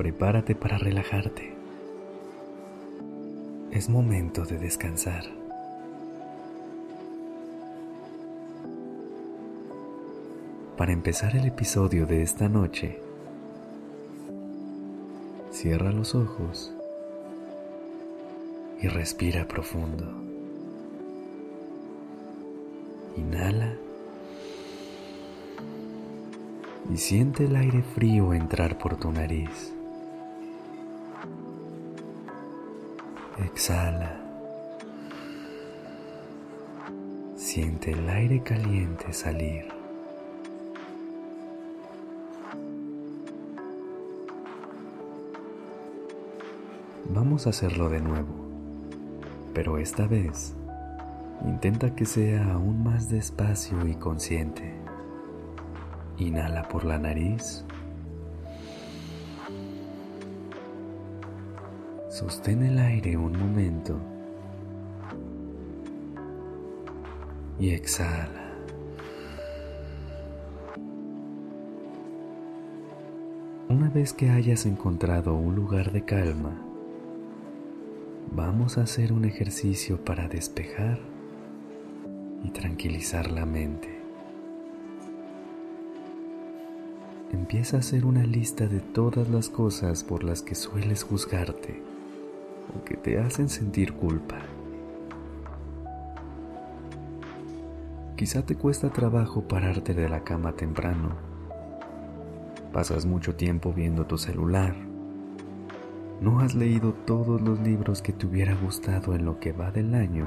Prepárate para relajarte. Es momento de descansar. Para empezar el episodio de esta noche, cierra los ojos y respira profundo. Inhala y siente el aire frío entrar por tu nariz. Exhala. Siente el aire caliente salir. Vamos a hacerlo de nuevo, pero esta vez intenta que sea aún más despacio y consciente. Inhala por la nariz. Sostén el aire un momento y exhala. Una vez que hayas encontrado un lugar de calma, vamos a hacer un ejercicio para despejar y tranquilizar la mente. Empieza a hacer una lista de todas las cosas por las que sueles juzgarte que te hacen sentir culpa. Quizá te cuesta trabajo pararte de la cama temprano. Pasas mucho tiempo viendo tu celular. No has leído todos los libros que te hubiera gustado en lo que va del año.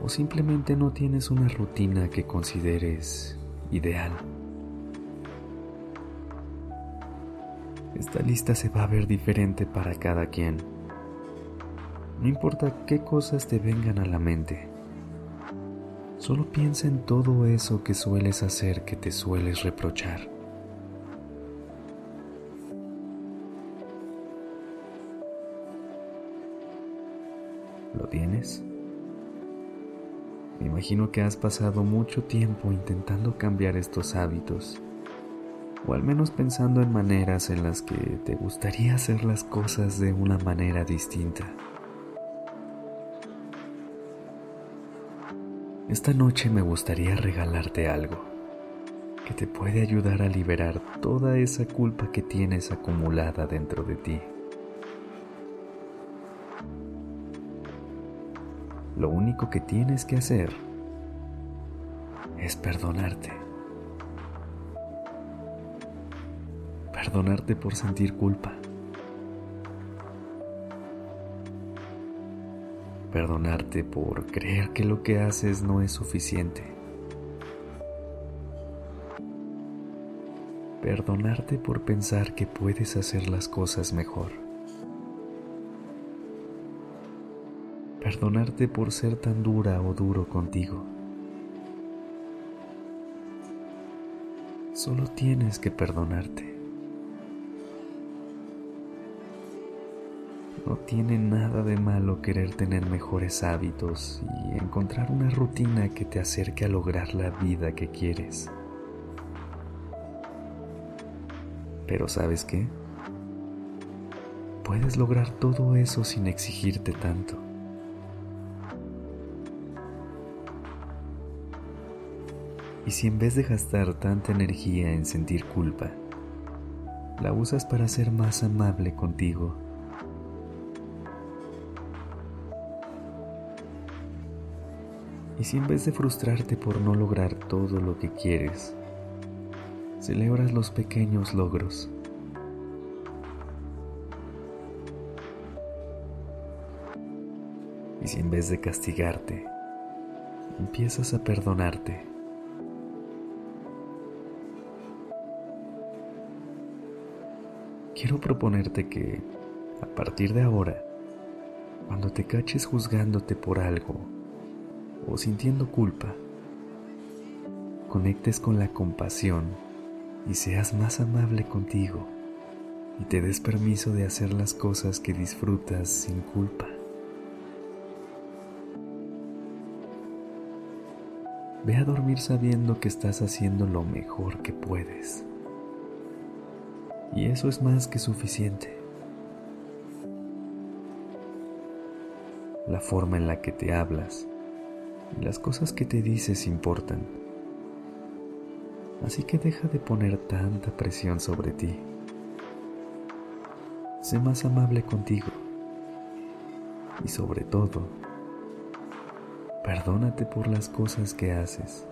O simplemente no tienes una rutina que consideres ideal. Esta lista se va a ver diferente para cada quien. No importa qué cosas te vengan a la mente. Solo piensa en todo eso que sueles hacer que te sueles reprochar. ¿Lo tienes? Me imagino que has pasado mucho tiempo intentando cambiar estos hábitos o al menos pensando en maneras en las que te gustaría hacer las cosas de una manera distinta. Esta noche me gustaría regalarte algo que te puede ayudar a liberar toda esa culpa que tienes acumulada dentro de ti. Lo único que tienes que hacer es perdonarte. perdonarte por sentir culpa. Perdonarte por creer que lo que haces no es suficiente. Perdonarte por pensar que puedes hacer las cosas mejor. Perdonarte por ser tan dura o duro contigo. Solo tienes que perdonarte. No tiene nada de malo querer tener mejores hábitos y encontrar una rutina que te acerque a lograr la vida que quieres. Pero ¿sabes qué? Puedes lograr todo eso sin exigirte tanto. Y si en vez de gastar tanta energía en sentir culpa, la usas para ser más amable contigo, Y si en vez de frustrarte por no lograr todo lo que quieres, celebras los pequeños logros. Y si en vez de castigarte, empiezas a perdonarte. quiero proponerte que, a partir de ahora, cuando te caches juzgándote por algo o sintiendo culpa, conectes con la compasión y seas más amable contigo y te des permiso de hacer las cosas que disfrutas sin culpa. Ve a dormir sabiendo que estás haciendo lo mejor que puedes. Y eso es más que suficiente. La forma en la que te hablas las cosas que te dices importan. Así que deja de poner tanta presión sobre ti. Sé más amable contigo. Y sobre todo, perdónate por las cosas que haces.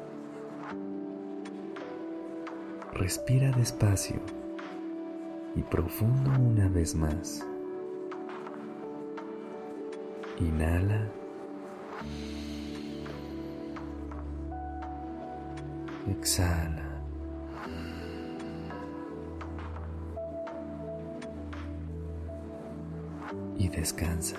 Respira despacio y profundo una vez más. Inhala. Exhala. y descansa.